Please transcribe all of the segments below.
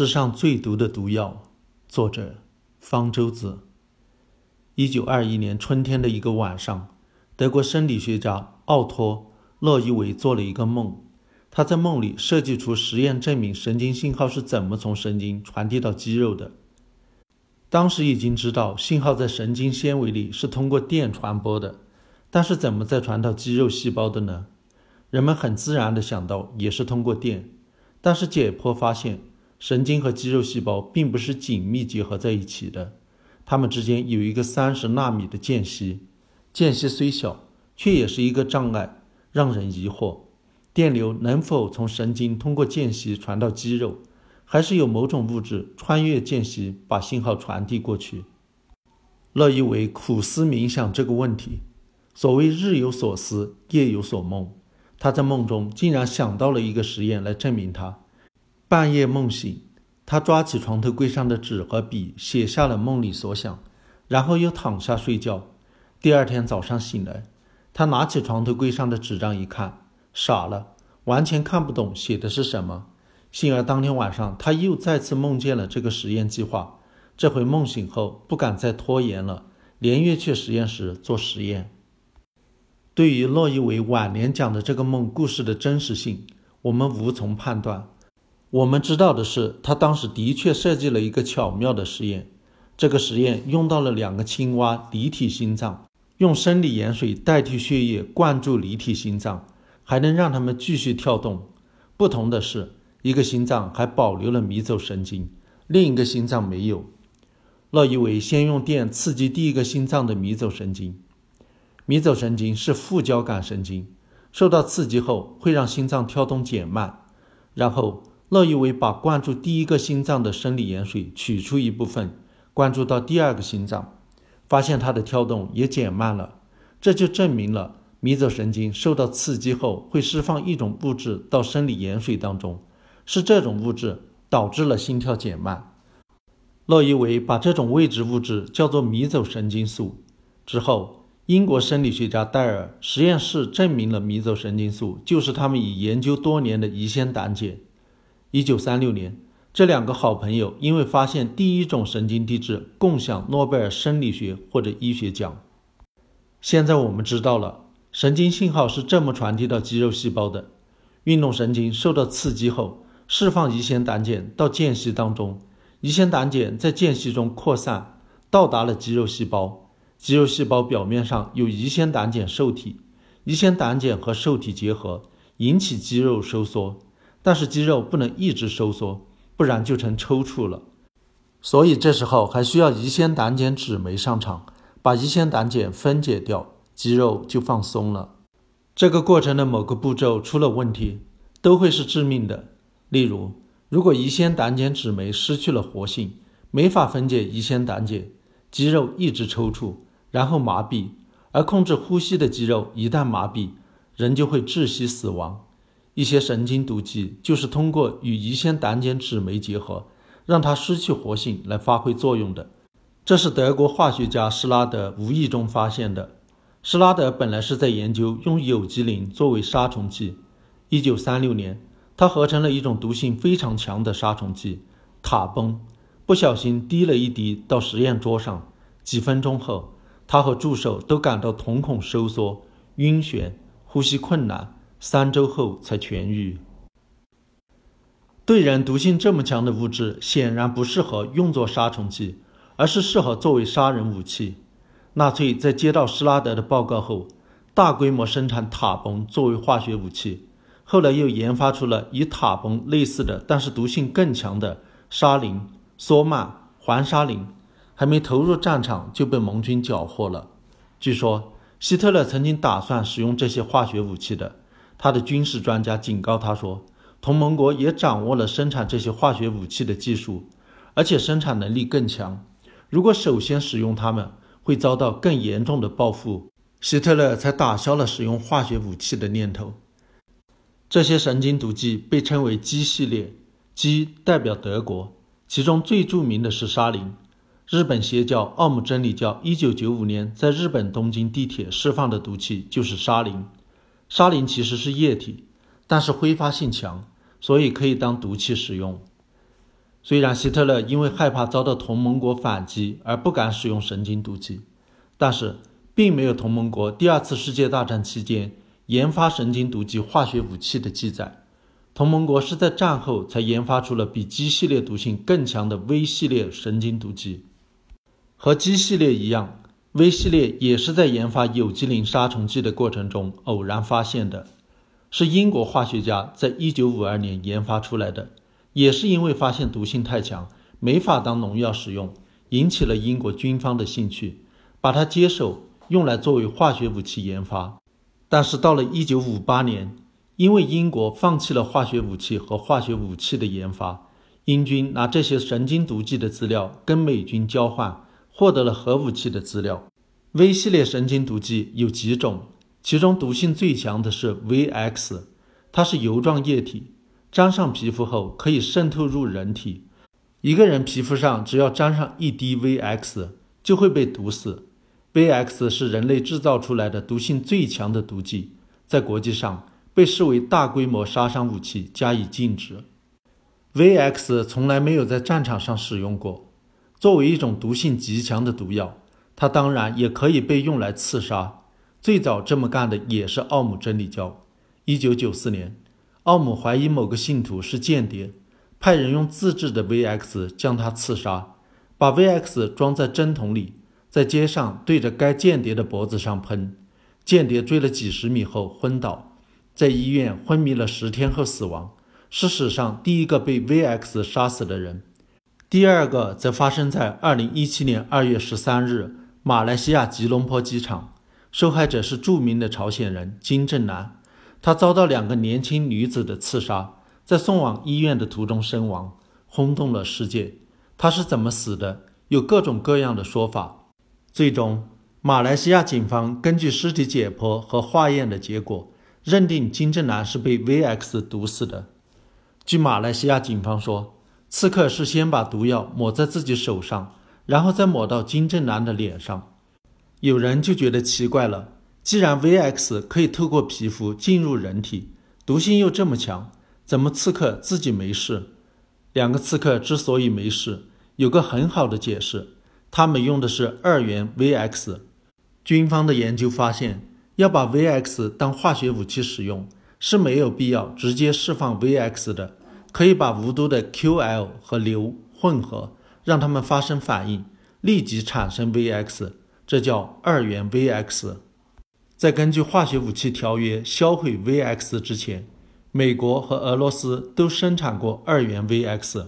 世上最毒的毒药，作者方舟子。一九二一年春天的一个晚上，德国生理学家奥托·洛伊维做了一个梦。他在梦里设计出实验，证明神经信号是怎么从神经传递到肌肉的。当时已经知道信号在神经纤维里是通过电传播的，但是怎么再传到肌肉细胞的呢？人们很自然地想到也是通过电，但是解剖发现。神经和肌肉细胞并不是紧密结合在一起的，它们之间有一个三十纳米的间隙。间隙虽小，却也是一个障碍，让人疑惑：电流能否从神经通过间隙传到肌肉，还是有某种物质穿越间隙把信号传递过去？乐伊维苦思冥想这个问题。所谓日有所思，夜有所梦，他在梦中竟然想到了一个实验来证明他。半夜梦醒，他抓起床头柜上的纸和笔，写下了梦里所想，然后又躺下睡觉。第二天早上醒来，他拿起床头柜上的纸张一看，傻了，完全看不懂写的是什么。幸而当天晚上，他又再次梦见了这个实验计划。这回梦醒后，不敢再拖延了，连夜去实验室做实验。对于洛伊维晚年讲的这个梦故事的真实性，我们无从判断。我们知道的是，他当时的确设计了一个巧妙的实验。这个实验用到了两个青蛙离体心脏，用生理盐水代替血液灌注离体心脏，还能让它们继续跳动。不同的是，一个心脏还保留了迷走神经，另一个心脏没有。乐伊维先用电刺激第一个心脏的迷走神经，迷走神经是副交感神经，受到刺激后会让心脏跳动减慢，然后。乐伊维把灌注第一个心脏的生理盐水取出一部分，灌注到第二个心脏，发现它的跳动也减慢了。这就证明了迷走神经受到刺激后会释放一种物质到生理盐水当中，是这种物质导致了心跳减慢。乐伊维把这种未知物质叫做迷走神经素。之后，英国生理学家戴尔实验室证明了迷走神经素就是他们已研究多年的乙酰胆碱。一九三六年，这两个好朋友因为发现第一种神经递质，共享诺贝尔生理学或者医学奖。现在我们知道了，神经信号是这么传递到肌肉细胞的：运动神经受到刺激后，释放乙酰胆碱到间隙当中，乙酰胆碱在间隙中扩散，到达了肌肉细胞。肌肉细胞表面上有乙酰胆碱受体，乙酰胆碱和受体结合，引起肌肉收缩。但是肌肉不能一直收缩，不然就成抽搐了。所以这时候还需要胰酰胆碱酯酶上场，把胰酰胆碱分解掉，肌肉就放松了。这个过程的某个步骤出了问题，都会是致命的。例如，如果胰酰胆碱酯酶失去了活性，没法分解胰酰胆碱，肌肉一直抽搐，然后麻痹，而控制呼吸的肌肉一旦麻痹，人就会窒息死亡。一些神经毒剂就是通过与乙酰胆碱酯酶结合，让它失去活性来发挥作用的。这是德国化学家施拉德无意中发现的。施拉德本来是在研究用有机磷作为杀虫剂。一九三六年，他合成了一种毒性非常强的杀虫剂塔崩，不小心滴了一滴到实验桌上。几分钟后，他和助手都感到瞳孔收缩、晕眩、呼吸困难。三周后才痊愈。对人毒性这么强的物质显然不适合用作杀虫剂，而是适合作为杀人武器。纳粹在接到施拉德的报告后，大规模生产塔崩作为化学武器。后来又研发出了与塔崩类似的，但是毒性更强的沙林、索曼、环沙林，还没投入战场就被盟军缴获了。据说希特勒曾经打算使用这些化学武器的。他的军事专家警告他说：“同盟国也掌握了生产这些化学武器的技术，而且生产能力更强。如果首先使用它们，会遭到更严重的报复。”希特勒才打消了使用化学武器的念头。这些神经毒剂被称为 G 系列，G 代表德国，其中最著名的是沙林。日本邪教奥姆真理教1995年在日本东京地铁释放的毒气就是沙林。沙林其实是液体，但是挥发性强，所以可以当毒气使用。虽然希特勒因为害怕遭到同盟国反击而不敢使用神经毒剂，但是并没有同盟国第二次世界大战期间研发神经毒剂化学武器的记载。同盟国是在战后才研发出了比 G 系列毒性更强的 V 系列神经毒剂。和 G 系列一样，V 系列也是在研发有机磷杀虫剂的过程中偶然发现的，是英国化学家在1952年研发出来的。也是因为发现毒性太强，没法当农药使用，引起了英国军方的兴趣，把它接手用来作为化学武器研发。但是到了1958年。因为英国放弃了化学武器和化学武器的研发，英军拿这些神经毒剂的资料跟美军交换，获得了核武器的资料。V 系列神经毒剂有几种，其中毒性最强的是 VX，它是油状液体，沾上皮肤后可以渗透入人体。一个人皮肤上只要沾上一滴 VX，就会被毒死。VX 是人类制造出来的毒性最强的毒剂，在国际上。被视为大规模杀伤武器，加以禁止。VX 从来没有在战场上使用过。作为一种毒性极强的毒药，它当然也可以被用来刺杀。最早这么干的也是奥姆真理教。1994年，奥姆怀疑某个信徒是间谍，派人用自制的 VX 将他刺杀，把 VX 装在针筒里，在街上对着该间谍的脖子上喷。间谍追了几十米后昏倒。在医院昏迷了十天后死亡，是史上第一个被 VX 杀死的人。第二个则发生在2017年2月13日，马来西亚吉隆坡机场。受害者是著名的朝鲜人金正男，他遭到两个年轻女子的刺杀，在送往医院的途中身亡，轰动了世界。他是怎么死的？有各种各样的说法。最终，马来西亚警方根据尸体解剖和化验的结果。认定金正男是被 VX 毒死的。据马来西亚警方说，刺客是先把毒药抹在自己手上，然后再抹到金正男的脸上。有人就觉得奇怪了：既然 VX 可以透过皮肤进入人体，毒性又这么强，怎么刺客自己没事？两个刺客之所以没事，有个很好的解释：他们用的是二元 VX。军方的研究发现。要把 VX 当化学武器使用是没有必要直接释放 VX 的，可以把无毒的 QL 和硫混合，让它们发生反应，立即产生 VX，这叫二元 VX。在根据化学武器条约销毁 VX 之前，美国和俄罗斯都生产过二元 VX。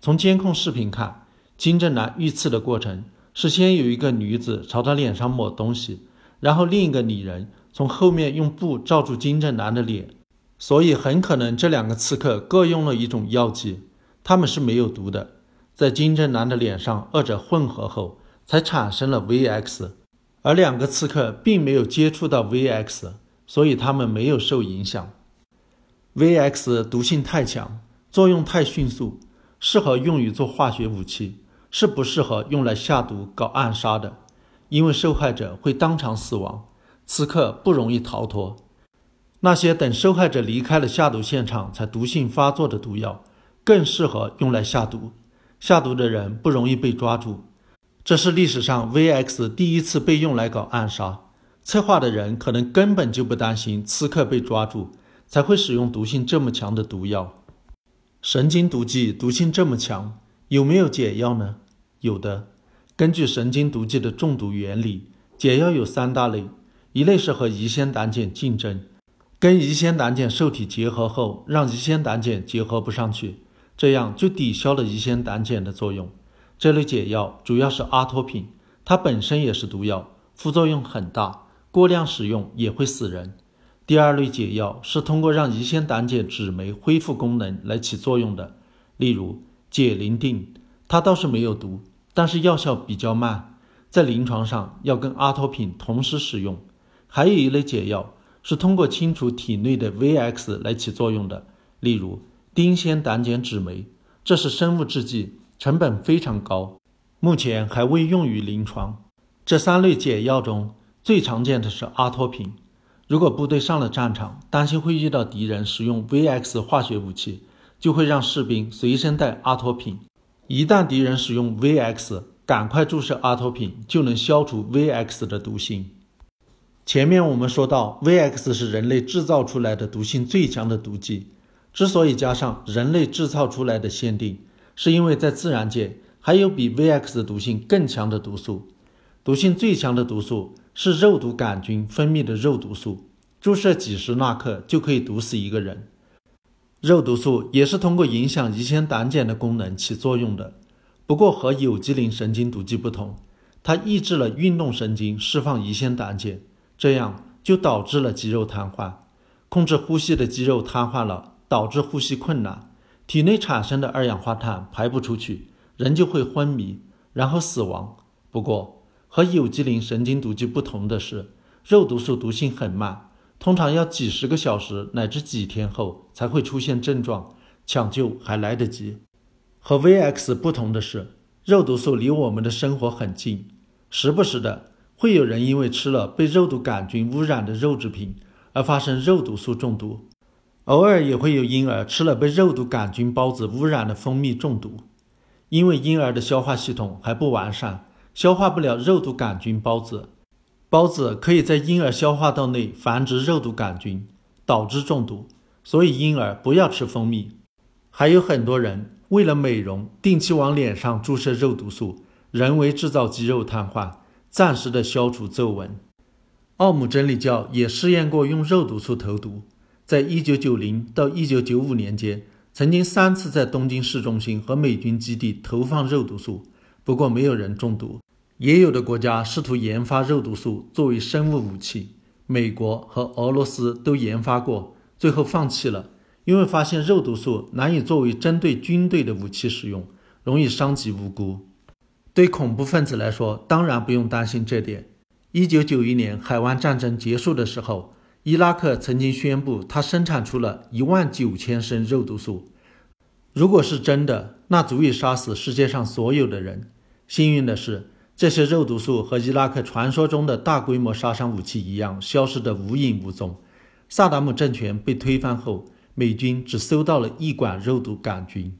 从监控视频看，金正男遇刺的过程是先有一个女子朝他脸上抹东西。然后另一个女人从后面用布罩住金正男的脸，所以很可能这两个刺客各用了一种药剂，他们是没有毒的，在金正男的脸上二者混合后才产生了 VX，而两个刺客并没有接触到 VX，所以他们没有受影响。VX 毒性太强，作用太迅速，适合用于做化学武器，是不适合用来下毒搞暗杀的。因为受害者会当场死亡，刺客不容易逃脱。那些等受害者离开了下毒现场才毒性发作的毒药，更适合用来下毒。下毒的人不容易被抓住。这是历史上 VX 第一次被用来搞暗杀。策划的人可能根本就不担心刺客被抓住，才会使用毒性这么强的毒药。神经毒剂毒性这么强，有没有解药呢？有的。根据神经毒剂的中毒原理，解药有三大类：一类是和乙酰胆碱竞争，跟乙酰胆碱受体结合后，让乙酰胆碱结合不上去，这样就抵消了乙酰胆碱的作用。这类解药主要是阿托品，它本身也是毒药，副作用很大，过量使用也会死人。第二类解药是通过让乙酰胆碱酯酶恢复功能来起作用的，例如解磷定，它倒是没有毒。但是药效比较慢，在临床上要跟阿托品同时使用。还有一类解药是通过清除体内的 VX 来起作用的，例如丁酰胆碱酯酶，这是生物制剂，成本非常高，目前还未用于临床。这三类解药中最常见的是阿托品。如果部队上了战场，担心会遇到敌人使用 VX 化学武器，就会让士兵随身带阿托品。一旦敌人使用 VX，赶快注射阿托品，就能消除 VX 的毒性。前面我们说到，VX 是人类制造出来的毒性最强的毒剂。之所以加上人类制造出来的限定，是因为在自然界还有比 VX 毒性更强的毒素。毒性最强的毒素是肉毒杆菌分泌的肉毒素，注射几十纳克就可以毒死一个人。肉毒素也是通过影响乙酰胆碱的功能起作用的，不过和有机磷神经毒剂不同，它抑制了运动神经释放乙酰胆碱，这样就导致了肌肉瘫痪。控制呼吸的肌肉瘫痪了，导致呼吸困难，体内产生的二氧化碳排不出去，人就会昏迷，然后死亡。不过和有机磷神经毒剂不同的是，肉毒素毒性很慢。通常要几十个小时乃至几天后才会出现症状，抢救还来得及。和 VX 不同的是，肉毒素离我们的生活很近，时不时的会有人因为吃了被肉毒杆菌污染的肉制品而发生肉毒素中毒，偶尔也会有婴儿吃了被肉毒杆菌孢子污染的蜂蜜中毒。因为婴儿的消化系统还不完善，消化不了肉毒杆菌孢子。孢子可以在婴儿消化道内繁殖肉毒杆菌，导致中毒，所以婴儿不要吃蜂蜜。还有很多人为了美容，定期往脸上注射肉毒素，人为制造肌肉瘫痪，暂时的消除皱纹。奥姆真理教也试验过用肉毒素投毒，在一九九零到一九九五年间，曾经三次在东京市中心和美军基地投放肉毒素，不过没有人中毒。也有的国家试图研发肉毒素作为生物武器，美国和俄罗斯都研发过，最后放弃了，因为发现肉毒素难以作为针对军队的武器使用，容易伤及无辜。对恐怖分子来说，当然不用担心这点。一九九一年海湾战争结束的时候，伊拉克曾经宣布他生产出了一万九千升肉毒素，如果是真的，那足以杀死世界上所有的人。幸运的是。这些肉毒素和伊拉克传说中的大规模杀伤武器一样，消失得无影无踪。萨达姆政权被推翻后，美军只搜到了一管肉毒杆菌。